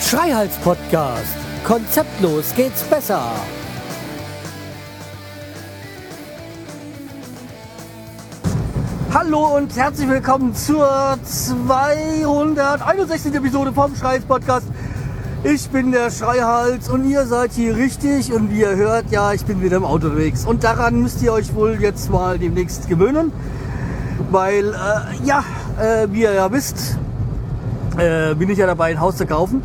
Schreihals Podcast. Konzeptlos geht's besser. Hallo und herzlich willkommen zur 261. Episode vom Schreihals Podcast. Ich bin der Schreihals und ihr seid hier richtig und wie ihr hört, ja, ich bin wieder im Auto unterwegs. Und daran müsst ihr euch wohl jetzt mal demnächst gewöhnen, weil, äh, ja, äh, wie ihr ja wisst, äh, bin ich ja dabei, ein Haus zu kaufen.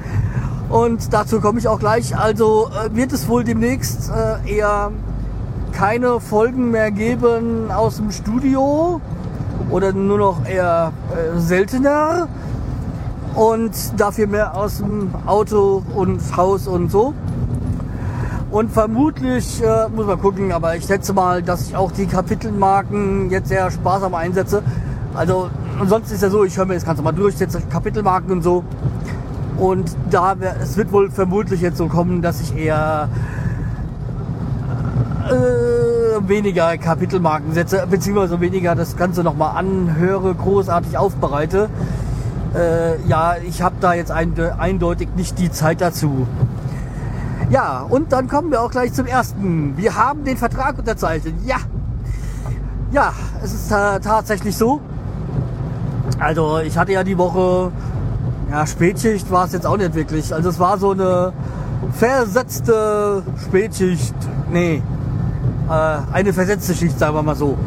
Und dazu komme ich auch gleich. Also äh, wird es wohl demnächst äh, eher keine Folgen mehr geben aus dem Studio oder nur noch eher äh, seltener und dafür mehr aus dem Auto und Haus und so. Und vermutlich, äh, muss man gucken, aber ich schätze mal, dass ich auch die Kapitelmarken jetzt sehr sparsam einsetze. Also, und sonst ist ja so, ich höre mir das Ganze mal durch, setze Kapitelmarken und so. Und da es wird wohl vermutlich jetzt so kommen, dass ich eher äh, weniger Kapitelmarken setze, beziehungsweise weniger das Ganze nochmal anhöre, großartig aufbereite. Äh, ja, ich habe da jetzt ein, eindeutig nicht die Zeit dazu. Ja, und dann kommen wir auch gleich zum ersten. Wir haben den Vertrag unterzeichnet. Ja, ja, es ist äh, tatsächlich so. Also ich hatte ja die Woche ja, Spätschicht war es jetzt auch nicht wirklich. Also es war so eine versetzte Spätschicht. Nee, äh, eine versetzte Schicht, sagen wir mal so.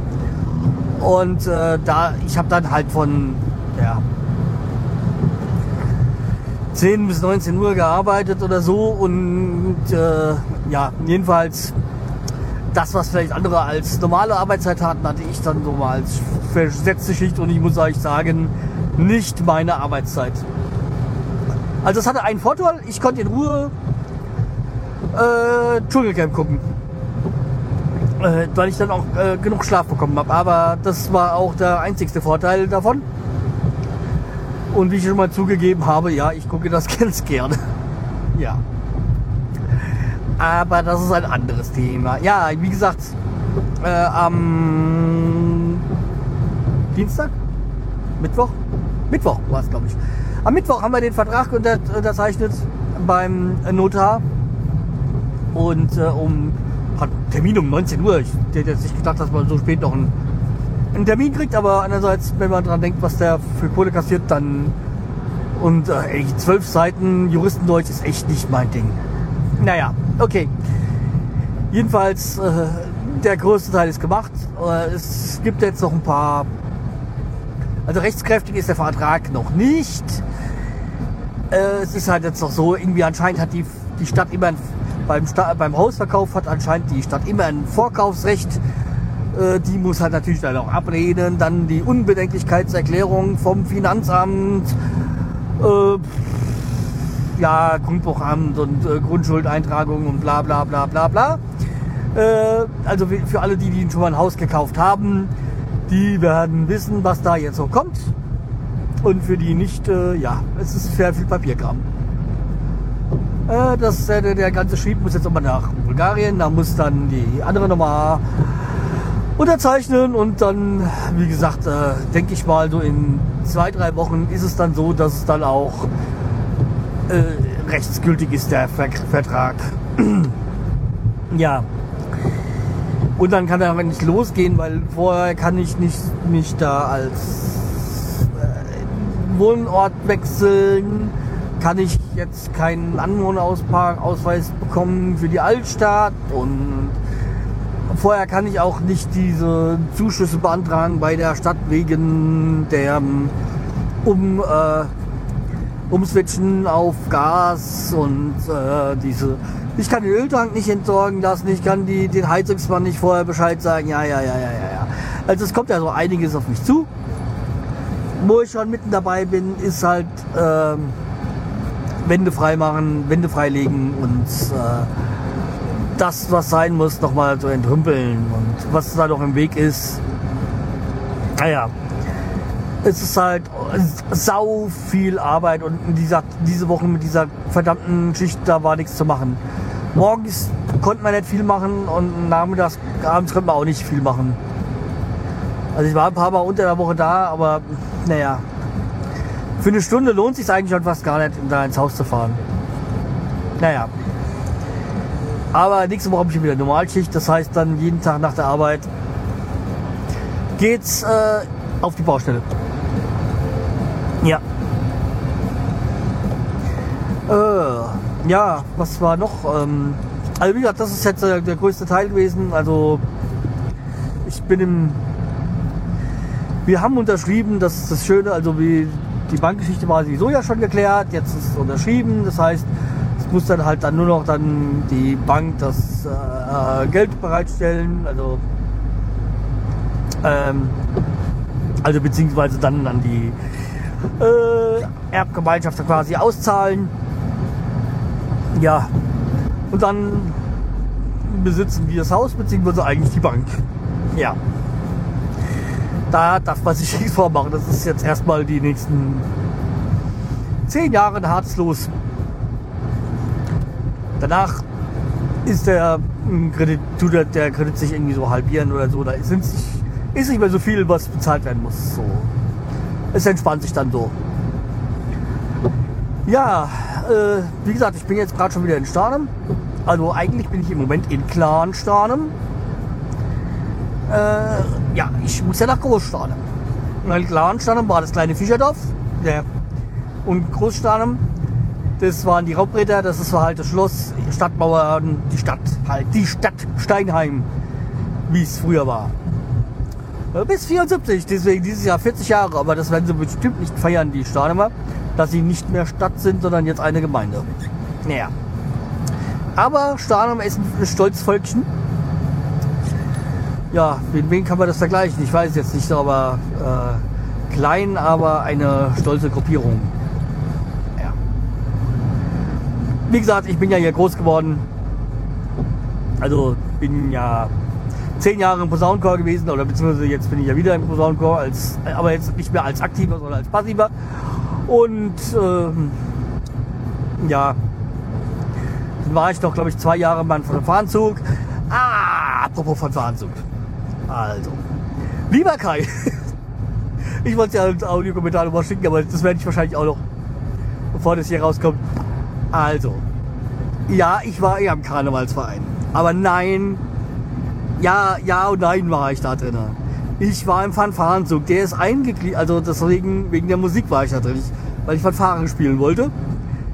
Und äh, da, ich habe dann halt von ja, 10 bis 19 Uhr gearbeitet oder so. Und äh, ja, jedenfalls das, was vielleicht andere als normale Arbeitszeit hatten, hatte ich dann so mal als versetzte Schicht. Und ich muss euch sagen, nicht meine Arbeitszeit. Also es hatte einen Vorteil, ich konnte in Ruhe äh, Dschungelcamp gucken. Äh, weil ich dann auch äh, genug Schlaf bekommen habe. Aber das war auch der einzigste Vorteil davon. Und wie ich schon mal zugegeben habe, ja, ich gucke das ganz gerne. ja. Aber das ist ein anderes Thema. Ja, wie gesagt, äh, am Dienstag? Mittwoch? Mittwoch war es, glaube ich. Am Mittwoch haben wir den Vertrag unterzeichnet beim Notar. Und äh, um Termin um 19 Uhr. Ich hätte jetzt nicht gedacht, dass man so spät noch einen, einen Termin kriegt, aber andererseits, wenn man dran denkt, was der für Kohle kassiert, dann und äh, zwölf Seiten Juristendeutsch ist echt nicht mein Ding. Naja, okay. Jedenfalls, äh, der größte Teil ist gemacht. Äh, es gibt jetzt noch ein paar. Also rechtskräftig ist der Vertrag noch nicht. Äh, es ist halt jetzt noch so, irgendwie anscheinend hat die, die Stadt immer ein, beim, Sta beim Hausverkauf hat anscheinend die Stadt immer ein Vorkaufsrecht. Äh, die muss halt natürlich dann auch ablehnen. Dann die Unbedenklichkeitserklärung vom Finanzamt. Äh, ja, Grundbuchamt und äh, Grundschuldeintragung und bla bla bla bla bla. Äh, also für alle, die, die schon mal ein Haus gekauft haben, die werden wissen, was da jetzt so kommt. Und für die nicht, äh, ja, es ist sehr viel Papierkram. Äh, das, der ganze Schrieb muss jetzt nochmal nach Bulgarien, da muss dann die andere nochmal unterzeichnen und dann, wie gesagt, äh, denke ich mal, so in zwei, drei Wochen ist es dann so, dass es dann auch äh, rechtsgültig ist, der Ver Vertrag. ja. Und dann kann er aber nicht losgehen, weil vorher kann ich nicht, nicht da als Wohnort wechseln, kann ich jetzt keinen Anwohnerausweis bekommen für die Altstadt und vorher kann ich auch nicht diese Zuschüsse beantragen bei der Stadt wegen der um äh, Umswitchen auf Gas und äh, diese ich kann den Öltank nicht entsorgen lassen, ich kann die, den Heizungsmann nicht vorher Bescheid sagen, ja, ja, ja, ja, ja, ja. Also es kommt ja so einiges auf mich zu wo ich schon mitten dabei bin, ist halt ähm, Wände frei machen, Wände freilegen und äh, das, was sein muss, nochmal zu entrümpeln und was da noch im Weg ist. Naja, es ist halt sau viel Arbeit und dieser, diese Woche mit dieser verdammten Schicht, da war nichts zu machen. Morgens konnten wir nicht viel machen und nachmittags, abends konnten wir auch nicht viel machen. Also ich war ein paar Mal unter der Woche da, aber naja. Für eine Stunde lohnt sich eigentlich schon fast gar nicht, da ins Haus zu fahren. Naja. Aber nächste Woche habe ich wieder Normalschicht, das heißt dann jeden Tag nach der Arbeit geht's äh, auf die Baustelle. Ja. Äh, ja, was war noch? Ähm, also wie gesagt, das ist jetzt äh, der größte Teil gewesen. Also ich bin im. Wir haben unterschrieben, das ist das Schöne, also wie die Bankgeschichte war sowieso ja schon geklärt, jetzt ist es unterschrieben, das heißt, muss dann halt dann nur noch dann die Bank das äh, Geld bereitstellen, also ähm, also beziehungsweise dann an die äh, Erbgemeinschaft quasi auszahlen. Ja, und dann besitzen wir das Haus, beziehungsweise eigentlich die Bank. Ja. Da darf man sich nichts vormachen. Das ist jetzt erstmal die nächsten zehn Jahre ein hartes Los. Danach ist der Kredit, tut der Kredit sich irgendwie so halbieren oder so. Da sind sich, ist nicht mehr so viel, was bezahlt werden muss. So. Es entspannt sich dann so. Ja, äh, wie gesagt, ich bin jetzt gerade schon wieder in Starnem. Also eigentlich bin ich im Moment in Clan Starnem. Äh, ja, ich muss ja nach Großstarnem. Weil Clan Starnem war das kleine Fischerdorf. Ja. Und Großstarnem, das waren die Raubräder, das war halt das Schloss, Stadtmauer, die Stadt, halt die Stadt Steinheim, wie es früher war. Äh, bis 74, deswegen dieses Jahr 40 Jahre, aber das werden sie bestimmt nicht feiern, die Starnemer dass sie nicht mehr Stadt sind, sondern jetzt eine Gemeinde. Naja. Aber Starnum ist ein stolzes Völkchen. Ja, mit wem kann man das vergleichen? Ich weiß jetzt nicht, aber äh, klein, aber eine stolze Gruppierung. Ja. Wie gesagt, ich bin ja hier groß geworden. Also bin ja zehn Jahre im Posaunenchor gewesen, oder beziehungsweise jetzt bin ich ja wieder im Posaunenchor, als, aber jetzt nicht mehr als aktiver, sondern als passiver. Und ähm, ja, dann war ich noch, glaube ich, zwei Jahre beim Fahrzug. Ah, apropos von Fahrzug. Also, lieber Kai, ich wollte ja als Audiokommentar nochmal schicken, aber das werde ich wahrscheinlich auch noch, bevor das hier rauskommt. Also, ja, ich war eher im Karnevalsverein. Aber nein, ja, ja und nein war ich da drin. Ich war im Fanfarenzug. Der ist eingegliedert, also deswegen, wegen der Musik war ich da drin, weil ich Fanfaren spielen wollte.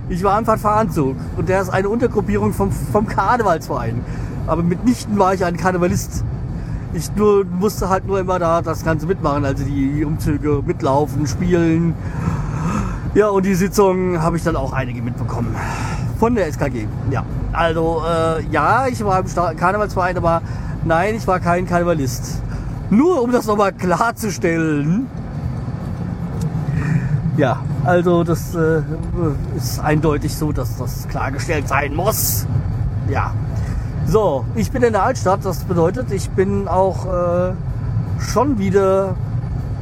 Ich war im Fanfarenzug und der ist eine Untergruppierung vom, vom Karnevalsverein. Aber mitnichten war ich ein Karnevalist. Ich nur, musste halt nur immer da das Ganze mitmachen, also die Umzüge mitlaufen, spielen. Ja, und die Sitzungen habe ich dann auch einige mitbekommen. Von der SKG. Ja. Also, äh, ja, ich war im Karnevalsverein, aber nein, ich war kein Karnevalist. Nur um das nochmal klarzustellen. Ja, also das äh, ist eindeutig so, dass das klargestellt sein muss. Ja. So, ich bin in der Altstadt. Das bedeutet, ich bin auch äh, schon wieder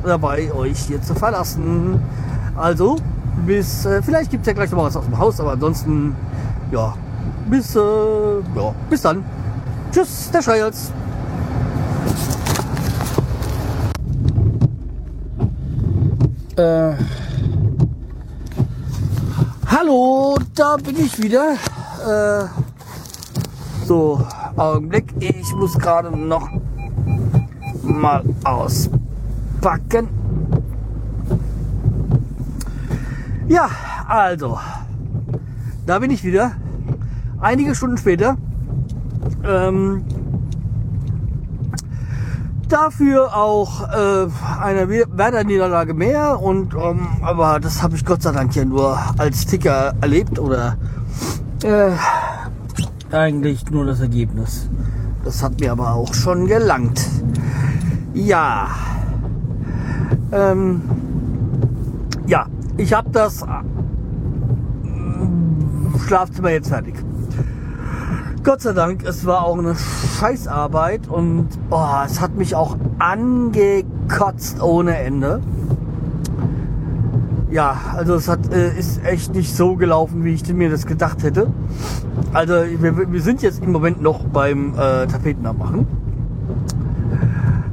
dabei, euch hier zu verlassen. Also, bis, äh, vielleicht gibt es ja gleich noch was aus dem Haus, aber ansonsten, ja, bis, äh, ja, bis dann. Tschüss, der Schreihals. Äh, hallo, da bin ich wieder. Äh, so, Augenblick. Ich muss gerade noch mal auspacken. Ja, also, da bin ich wieder. Einige Stunden später. Ähm, dafür auch äh, eine Werder-Niederlage mehr. Und ähm, aber das habe ich Gott sei Dank ja nur als Ticker erlebt oder äh, eigentlich nur das Ergebnis. Das hat mir aber auch schon gelangt. Ja. Ähm, ja, ich habe das äh, Schlafzimmer jetzt fertig. Gott sei Dank, es war auch eine Scheißarbeit und oh, es hat mich auch angekotzt ohne Ende. ja, also es hat, äh, ist echt nicht so gelaufen, wie ich mir das gedacht hätte. Also wir, wir sind jetzt im Moment noch beim äh, Tapeten abmachen.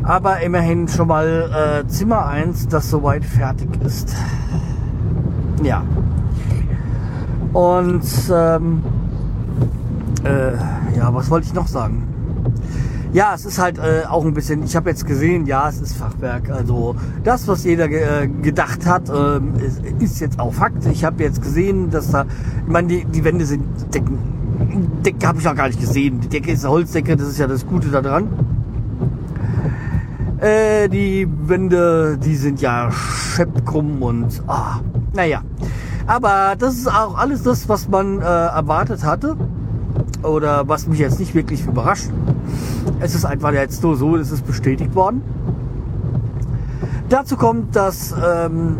Aber immerhin schon mal äh, Zimmer 1, das soweit fertig ist. Ja. Und ähm, äh, ja, was wollte ich noch sagen? Ja, es ist halt äh, auch ein bisschen, ich habe jetzt gesehen, ja, es ist Fachwerk. Also das, was jeder ge äh, gedacht hat, äh, ist, ist, jetzt auch Fakt. Ich habe jetzt gesehen, dass da, ich meine, die, die Wände sind Decken. Decke habe ich noch gar nicht gesehen. Die Decke ist eine Holzdecke, das ist ja das Gute daran. Äh, die Wände, die sind ja scheppkrumm und, ah, naja. Aber das ist auch alles das, was man äh, erwartet hatte oder was mich jetzt nicht wirklich überrascht. Es ist einfach jetzt nur so, es ist bestätigt worden. Dazu kommt, dass ähm,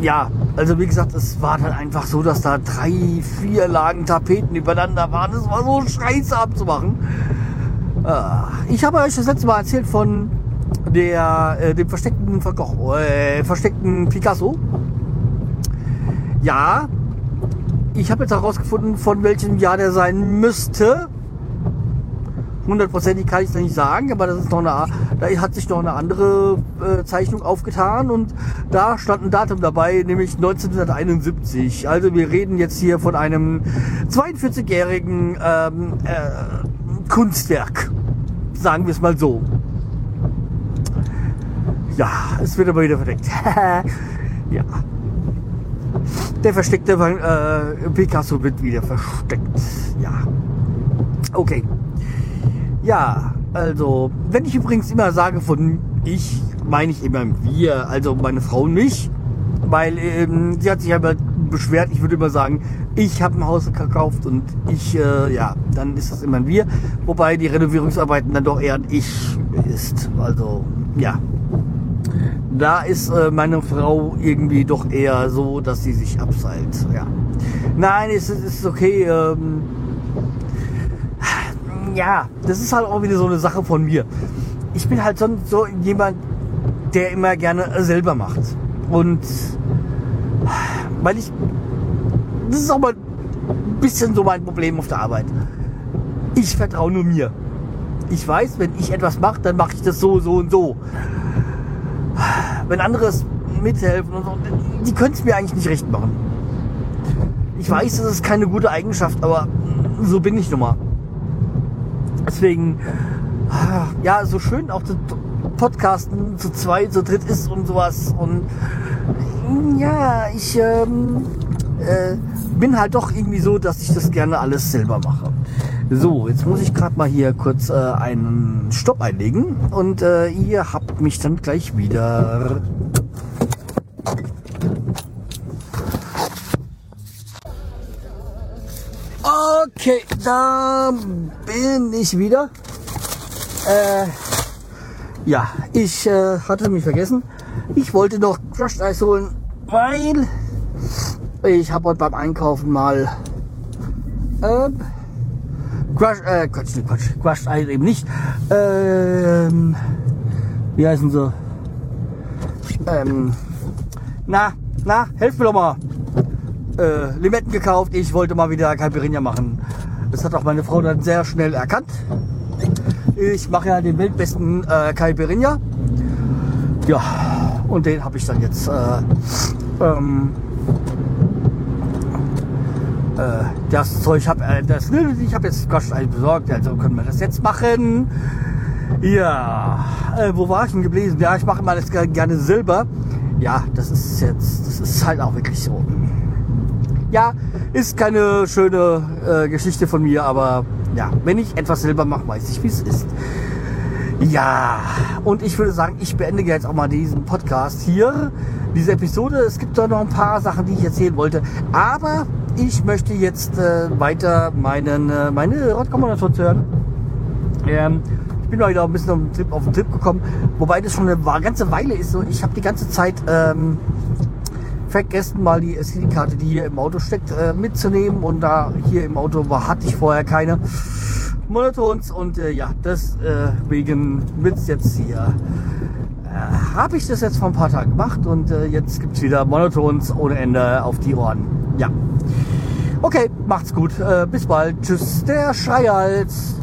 ja, also wie gesagt, es war dann einfach so, dass da drei, vier Lagen Tapeten übereinander waren. Es war so scheiße abzumachen. Äh, ich habe euch das letzte Mal erzählt von der, äh, dem versteckten, äh, versteckten Picasso. Ja, ich habe jetzt herausgefunden, von welchem Jahr der sein müsste. Hundertprozentig kann ich es nicht sagen, aber das ist noch eine, da hat sich noch eine andere äh, Zeichnung aufgetan und da stand ein Datum dabei, nämlich 1971. Also wir reden jetzt hier von einem 42-jährigen ähm, äh, Kunstwerk, sagen wir es mal so. Ja, es wird aber wieder verdeckt. ja. Der versteckte äh, Picasso wird wieder versteckt. Ja. Okay. Ja, also, wenn ich übrigens immer sage von ich, meine ich immer wir, also meine Frau und mich, weil ähm, sie hat sich aber beschwert, ich würde immer sagen, ich habe ein Haus gekauft und ich, äh, ja, dann ist das immer ein wir, wobei die Renovierungsarbeiten dann doch eher ein ich ist, also ja, da ist äh, meine Frau irgendwie doch eher so, dass sie sich abseilt. Ja. Nein, es ist, ist okay. Ähm, ja, das ist halt auch wieder so eine Sache von mir. Ich bin halt so, so jemand, der immer gerne selber macht. Und weil ich, das ist auch mal ein bisschen so mein Problem auf der Arbeit. Ich vertraue nur mir. Ich weiß, wenn ich etwas mache, dann mache ich das so, so und so wenn andere mithelfen und so, die können es mir eigentlich nicht recht machen. Ich weiß, das ist keine gute Eigenschaft, aber so bin ich nun mal. Deswegen, ja, so schön auch das Podcasten zu zweit, zu dritt ist und sowas. Und ja, ich ähm, äh, bin halt doch irgendwie so, dass ich das gerne alles selber mache. So, jetzt muss ich gerade mal hier kurz äh, einen Stopp einlegen und äh, ihr habt mich dann gleich wieder. Okay, da bin ich wieder. Äh, ja, ich äh, hatte mich vergessen. Ich wollte noch Crushed Eis holen, weil ich habe heute beim Einkaufen mal äh, Crush, äh, Quatsch, Quatsch, Crushed Eis eben nicht. Ähm, wie heißen sie? Ähm, na, na, helft mir doch mal. Äh, Limetten gekauft. Ich wollte mal wieder Calperinia machen. Das hat auch meine Frau dann sehr schnell erkannt. Ich mache ja den weltbesten äh, Calperinia. Ja, und den habe ich dann jetzt äh, ähm, äh, das Zeug habe äh, das ich habe jetzt Gosh besorgt, also können wir das jetzt machen. Ja, äh, wo war ich denn geblieben? Ja, ich mache mal das gerne Silber. Ja, das ist jetzt, das ist halt auch wirklich so. Ja, ist keine schöne äh, Geschichte von mir, aber ja, wenn ich etwas Silber mache, weiß ich, wie es ist. Ja, und ich würde sagen, ich beende jetzt auch mal diesen Podcast hier, diese Episode. Es gibt da noch ein paar Sachen, die ich erzählen wollte, aber ich möchte jetzt äh, weiter meinen, äh, meine Radkombination hören. Ähm, ich bin mal wieder ein bisschen auf den, Trip, auf den Trip gekommen, wobei das schon eine ganze Weile ist. Und ich habe die ganze Zeit ähm, vergessen, mal die SD-Karte, die hier im Auto steckt, äh, mitzunehmen. Und da hier im Auto war, hatte ich vorher keine Monotons. Und äh, ja, deswegen äh, wird es jetzt hier äh, habe ich das jetzt vor ein paar Tagen gemacht und äh, jetzt gibt's wieder Monotons ohne Ende auf die Ohren. Ja. Okay, macht's gut. Äh, bis bald. Tschüss, der Schreihals.